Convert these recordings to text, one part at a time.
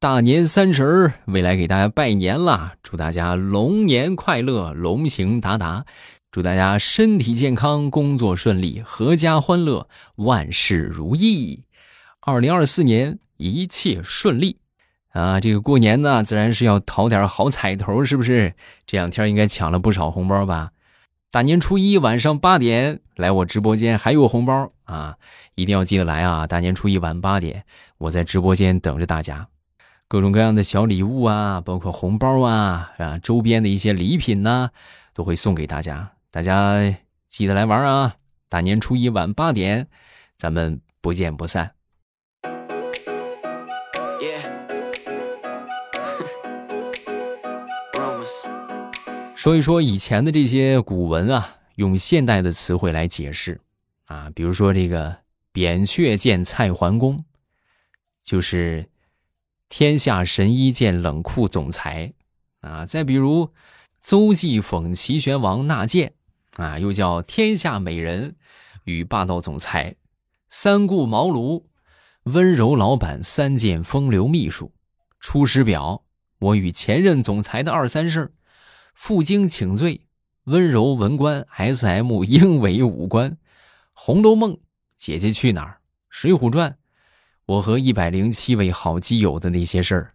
大年三十，未来给大家拜年啦，祝大家龙年快乐，龙行达达，祝大家身体健康，工作顺利，阖家欢乐，万事如意。二零二四年一切顺利啊！这个过年呢，自然是要讨点好彩头，是不是？这两天应该抢了不少红包吧？大年初一晚上八点来我直播间，还有红包啊！一定要记得来啊！大年初一晚八点，我在直播间等着大家。各种各样的小礼物啊，包括红包啊，啊，周边的一些礼品呐，都会送给大家。大家记得来玩啊！大年初一晚八点，咱们不见不散。说一说以前的这些古文啊，用现代的词汇来解释啊，比如说这个“扁鹊见蔡桓公”，就是。天下神医见冷酷总裁，啊，再比如邹忌讽齐宣王纳谏，啊，又叫天下美人与霸道总裁，三顾茅庐温柔老板三见风流秘书，出师表我与前任总裁的二三事负荆请罪温柔文官 S M 英伟武官，红楼梦姐姐去哪儿，水浒传。我和一百零七位好基友的那些事儿，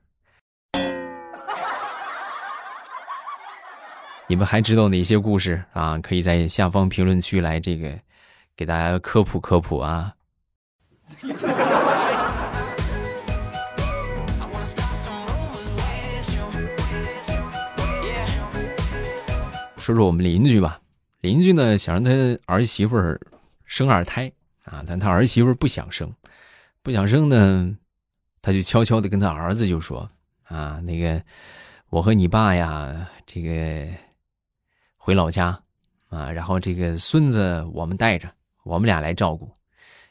你们还知道哪些故事啊？可以在下方评论区来这个给大家科普科普啊。说说我们邻居吧，邻居呢想让他儿媳妇儿生二胎啊，但他儿媳妇儿不想生。不想生呢，他就悄悄的跟他儿子就说：“啊，那个，我和你爸呀，这个回老家啊，然后这个孙子我们带着，我们俩来照顾。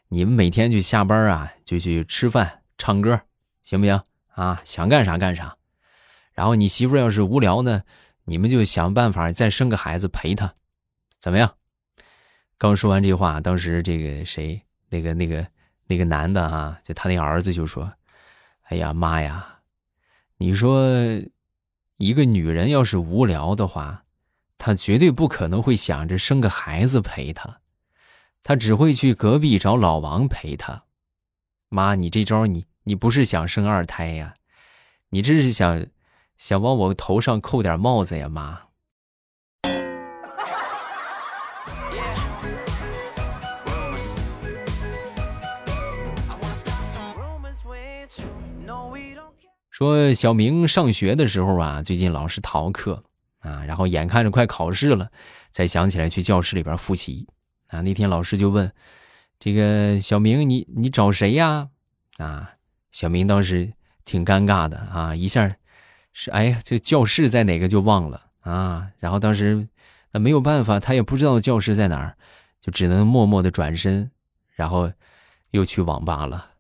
你们每天就下班啊，就去吃饭、唱歌，行不行？啊，想干啥干啥。然后你媳妇要是无聊呢，你们就想办法再生个孩子陪她，怎么样？”刚说完这话，当时这个谁，那个那个。那个男的啊，就他那儿子就说：“哎呀妈呀，你说一个女人要是无聊的话，她绝对不可能会想着生个孩子陪她，她只会去隔壁找老王陪她。妈，你这招你你不是想生二胎呀？你这是想想往我头上扣点帽子呀，妈。”说小明上学的时候啊，最近老是逃课啊，然后眼看着快考试了，才想起来去教室里边复习啊。那天老师就问：“这个小明，你你找谁呀？”啊，小明当时挺尴尬的啊，一下是哎呀，这教室在哪个就忘了啊。然后当时那没有办法，他也不知道教室在哪儿，就只能默默的转身，然后又去网吧了。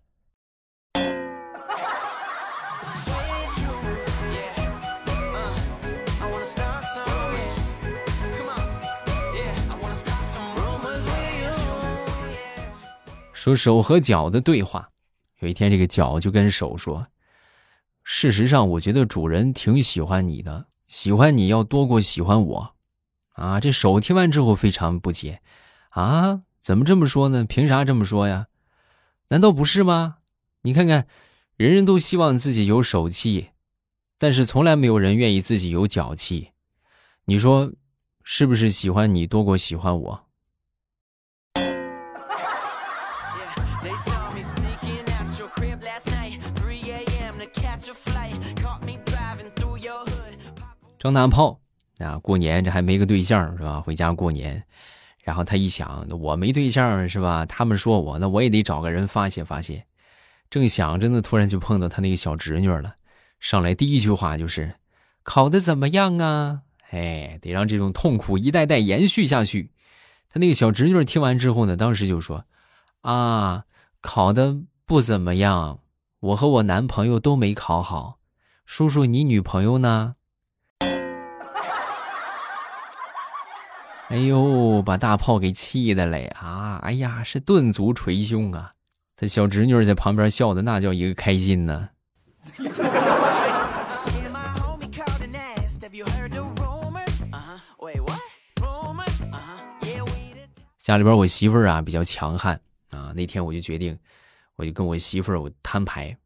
说手和脚的对话，有一天这个脚就跟手说：“事实上，我觉得主人挺喜欢你的，喜欢你要多过喜欢我。”啊，这手听完之后非常不解：“啊，怎么这么说呢？凭啥这么说呀？难道不是吗？你看看，人人都希望自己有手气，但是从来没有人愿意自己有脚气。你说是不是喜欢你多过喜欢我？”张大炮啊，过年这还没个对象是吧？回家过年，然后他一想，我没对象是吧？他们说我，那我也得找个人发泄发泄。正想着呢，突然就碰到他那个小侄女了。上来第一句话就是：“考的怎么样啊？”哎，得让这种痛苦一代代延续下去。他那个小侄女听完之后呢，当时就说：“啊，考的不怎么样，我和我男朋友都没考好。叔叔，你女朋友呢？” 哎呦，把大炮给气的嘞啊！哎呀，是顿足捶胸啊！他小侄女在旁边笑的那叫一个开心呢。家里边我媳妇儿啊比较强悍啊，那天我就决定，我就跟我媳妇儿我摊牌，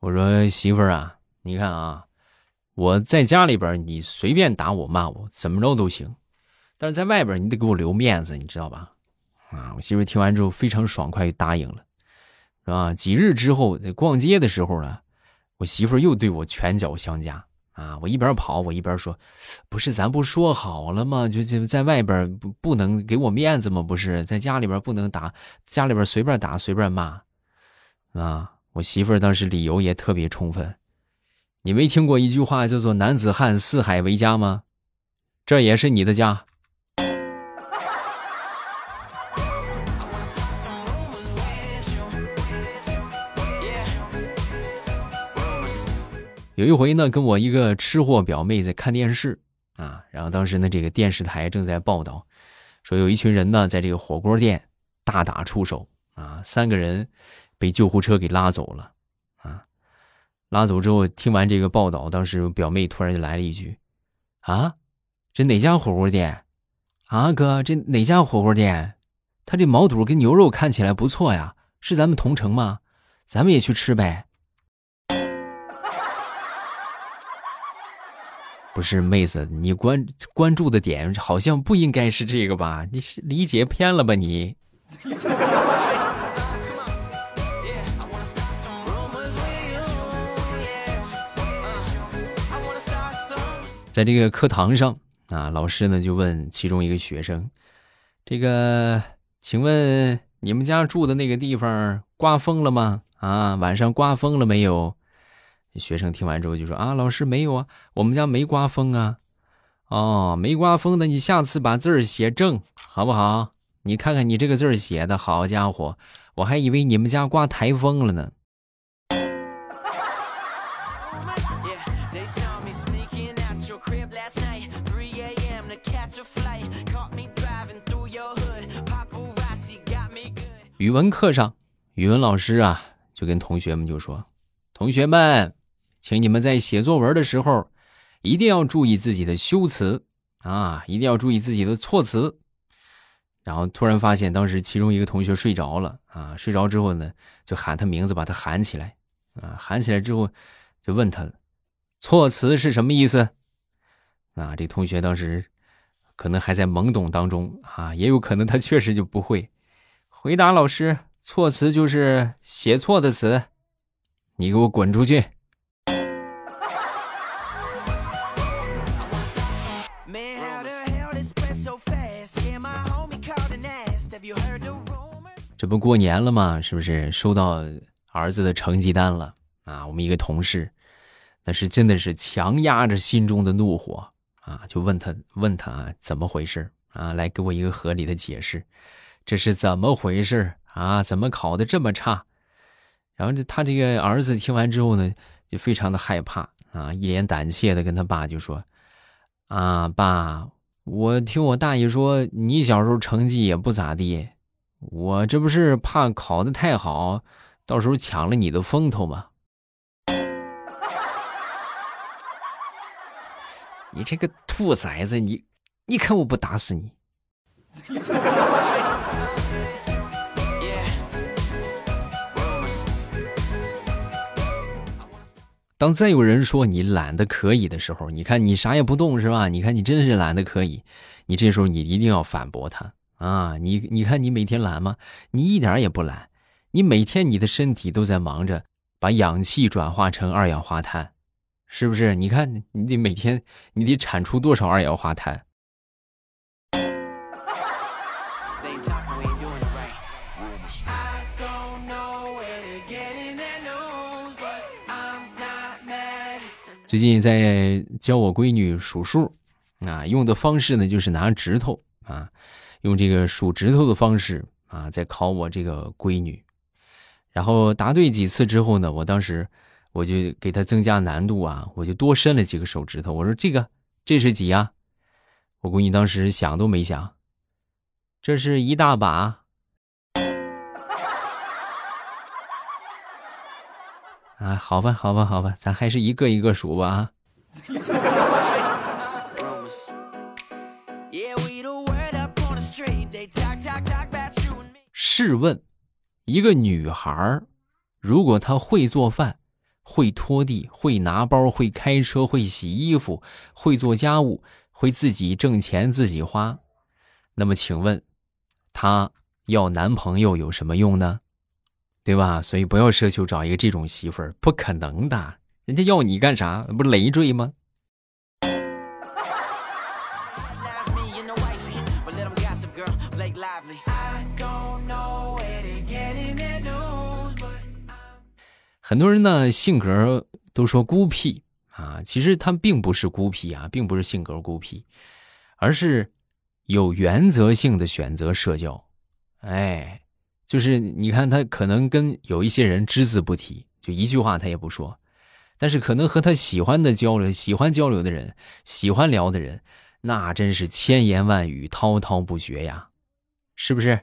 我说媳妇儿啊，你看啊，我在家里边你随便打我骂我怎么着都行，但是在外边你得给我留面子，你知道吧？啊，我媳妇听完之后非常爽快，就答应了，是吧？几日之后在逛街的时候呢，我媳妇又对我拳脚相加。啊！我一边跑，我一边说：“不是，咱不说好了吗？就就在外边不不能给我面子吗？不是，在家里边不能打，家里边随便打随便骂。”啊！我媳妇儿当时理由也特别充分。你没听过一句话叫做“男子汉四海为家”吗？这也是你的家。有一回呢，跟我一个吃货表妹在看电视啊，然后当时呢，这个电视台正在报道，说有一群人呢，在这个火锅店大打出手啊，三个人被救护车给拉走了啊。拉走之后，听完这个报道，当时表妹突然就来了一句：“啊，这哪家火锅店？啊哥，这哪家火锅店？他这毛肚跟牛肉看起来不错呀，是咱们同城吗？咱们也去吃呗。”不是妹子，你关关注的点好像不应该是这个吧？你是理解偏了吧？你，在这个课堂上啊，老师呢就问其中一个学生：“这个，请问你们家住的那个地方刮风了吗？啊，晚上刮风了没有？”学生听完之后就说：“啊，老师没有啊，我们家没刮风啊。哦，没刮风的，你下次把字儿写正，好不好？你看看你这个字儿写的好家伙，我还以为你们家刮台风了呢。”语文课上，语文老师啊就跟同学们就说：“同学们。”请你们在写作文的时候，一定要注意自己的修辞啊，一定要注意自己的措辞。然后突然发现，当时其中一个同学睡着了啊，睡着之后呢，就喊他名字，把他喊起来啊，喊起来之后就问他，措辞是什么意思？啊，这同学当时可能还在懵懂当中啊，也有可能他确实就不会回答老师，措辞就是写错的词，你给我滚出去。这不过年了吗？是不是收到儿子的成绩单了啊？我们一个同事，那是真的是强压着心中的怒火啊，就问他问他啊，怎么回事啊？来给我一个合理的解释，这是怎么回事啊？怎么考的这么差？然后这他这个儿子听完之后呢，就非常的害怕啊，一脸胆怯的跟他爸就说：“啊，爸，我听我大爷说，你小时候成绩也不咋地。”我这不是怕考的太好，到时候抢了你的风头吗？你这个兔崽子，你你看我不打死你！当再有人说你懒得可以的时候，你看你啥也不动是吧？你看你真是懒得可以，你这时候你一定要反驳他。啊，你你看你每天懒吗？你一点也不懒，你每天你的身体都在忙着把氧气转化成二氧化碳，是不是？你看你得每天你得产出多少二氧化碳？最近在教我闺女数数，啊，用的方式呢就是拿指头啊。用这个数指头的方式啊，在考我这个闺女，然后答对几次之后呢，我当时我就给她增加难度啊，我就多伸了几个手指头。我说这个这是几呀？我闺女当时想都没想，这是一大把。啊，好吧，好吧，好吧，咱还是一个一个数吧啊。试问，一个女孩如果她会做饭、会拖地、会拿包、会开车、会洗衣服、会做家务、会自己挣钱自己花，那么请问，她要男朋友有什么用呢？对吧？所以不要奢求找一个这种媳妇儿，不可能的。人家要你干啥？不累赘吗？很多人呢性格都说孤僻啊，其实他并不是孤僻啊，并不是性格孤僻，而是有原则性的选择社交。哎。就是你看他可能跟有一些人只字不提，就一句话他也不说，但是可能和他喜欢的交流、喜欢交流的人、喜欢聊的人，那真是千言万语滔滔不绝呀，是不是？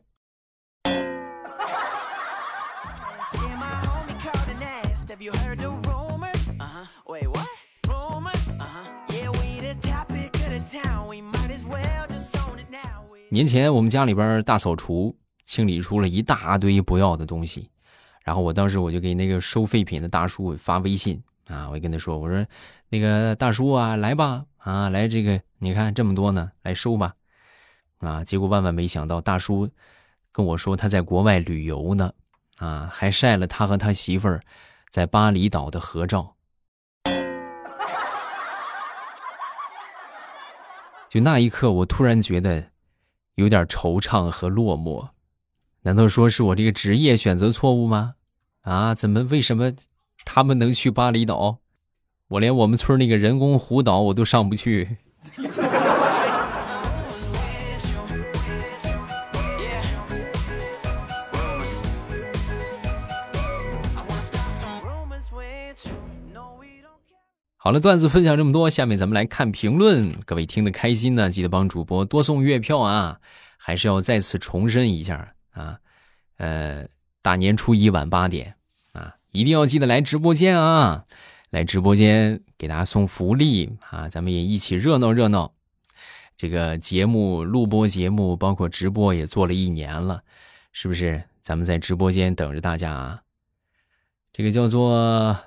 年前我们家里边大扫除。清理出了一大堆不要的东西，然后我当时我就给那个收废品的大叔发微信啊，我就跟他说：“我说那个大叔啊，来吧啊，来这个你看这么多呢，来收吧啊。”结果万万没想到，大叔跟我说他在国外旅游呢啊，还晒了他和他媳妇儿在巴厘岛的合照。就那一刻，我突然觉得有点惆怅和落寞。难道说是我这个职业选择错误吗？啊，怎么为什么他们能去巴厘岛，我连我们村那个人工湖岛我都上不去？好了，段子分享这么多，下面咱们来看评论。各位听得开心呢，记得帮主播多送月票啊！还是要再次重申一下。啊，呃，大年初一晚八点啊，一定要记得来直播间啊！来直播间给大家送福利啊，咱们也一起热闹热闹。这个节目录播节目，包括直播也做了一年了，是不是？咱们在直播间等着大家啊！这个叫做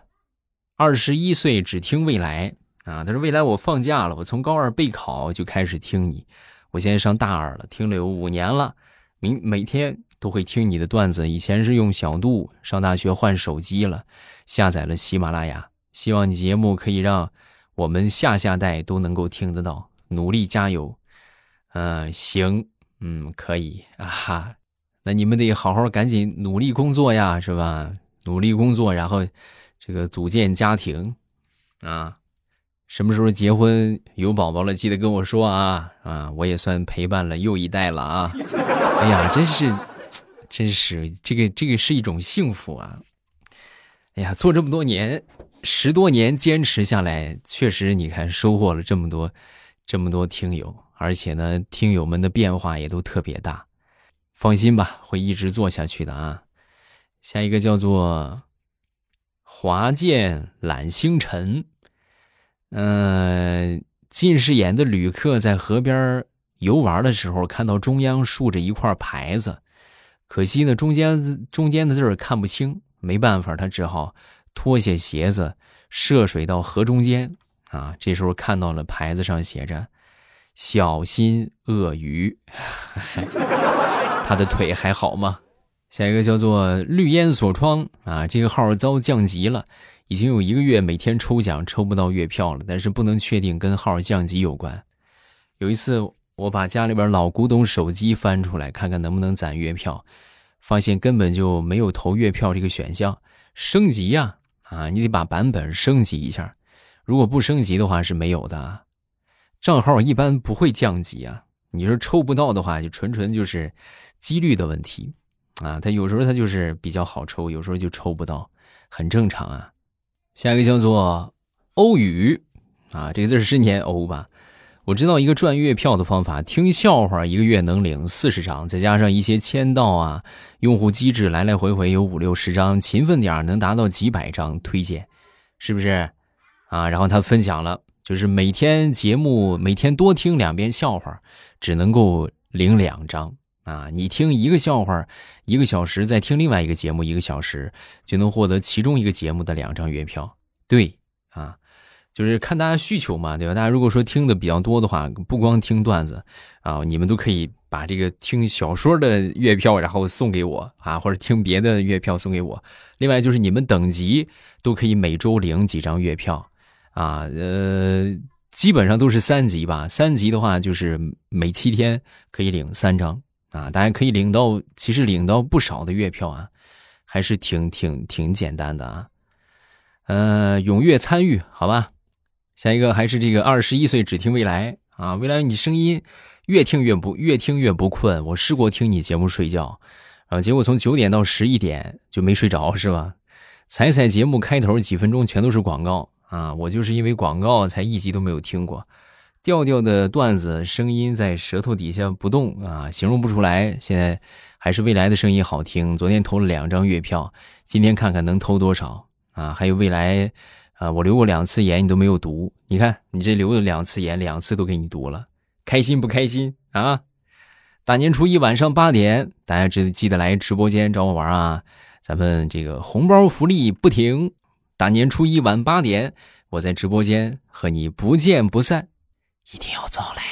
二十一岁只听未来啊，他说未来我放假了，我从高二备考就开始听你，我现在上大二了，听了有五年了。明每天都会听你的段子，以前是用小度，上大学换手机了，下载了喜马拉雅。希望你节目可以让我们下下代都能够听得到，努力加油。嗯，行，嗯，可以啊哈。那你们得好好赶紧努力工作呀，是吧？努力工作，然后这个组建家庭啊。什么时候结婚有宝宝了，记得跟我说啊啊！我也算陪伴了又一代了啊！哎呀，真是，真是这个这个是一种幸福啊！哎呀，做这么多年，十多年坚持下来，确实你看收获了这么多，这么多听友，而且呢，听友们的变化也都特别大。放心吧，会一直做下去的啊！下一个叫做华健揽星辰。嗯，近视眼的旅客在河边游玩的时候，看到中央竖着一块牌子，可惜呢，中间中间的字儿看不清，没办法，他只好脱下鞋子涉水到河中间。啊，这时候看到了牌子上写着“小心鳄鱼”，他的腿还好吗？下一个叫做绿烟锁窗啊，这个号遭降级了。已经有一个月每天抽奖抽不到月票了，但是不能确定跟号降级有关。有一次我把家里边老古董手机翻出来看看能不能攒月票，发现根本就没有投月票这个选项。升级呀，啊，你得把版本升级一下。如果不升级的话是没有的。账号一般不会降级啊。你说抽不到的话，就纯纯就是几率的问题啊。他有时候他就是比较好抽，有时候就抽不到，很正常啊。下一个叫做欧宇，啊，这个字是念欧吧？我知道一个赚月票的方法，听笑话一个月能领四十张，再加上一些签到啊，用户机制来来回回有五六十张，勤奋点能达到几百张推荐，是不是？啊，然后他分享了，就是每天节目每天多听两遍笑话，只能够领两张啊。你听一个笑话一个小时，再听另外一个节目一个小时，就能获得其中一个节目的两张月票。对，啊。就是看大家需求嘛，对吧？大家如果说听的比较多的话，不光听段子啊，你们都可以把这个听小说的月票，然后送给我啊，或者听别的月票送给我。另外就是你们等级都可以每周领几张月票啊，呃，基本上都是三级吧。三级的话就是每七天可以领三张啊，大家可以领到，其实领到不少的月票啊，还是挺挺挺简单的啊。呃，踊跃参与，好吧。下一个还是这个二十一岁只听未来啊，未来你声音越听越不越听越不困。我试过听你节目睡觉，啊，结果从九点到十一点就没睡着，是吧？彩彩节目开头几分钟全都是广告啊，我就是因为广告才一集都没有听过。调调的段子声音在舌头底下不动啊，形容不出来。现在还是未来的声音好听。昨天投了两张月票，今天看看能投多少啊？还有未来。啊，我留过两次言，你都没有读。你看，你这留了两次言，两次都给你读了，开心不开心啊？大年初一晚上八点，大家记记得来直播间找我玩啊！咱们这个红包福利不停。大年初一晚八点，我在直播间和你不见不散，一定要早来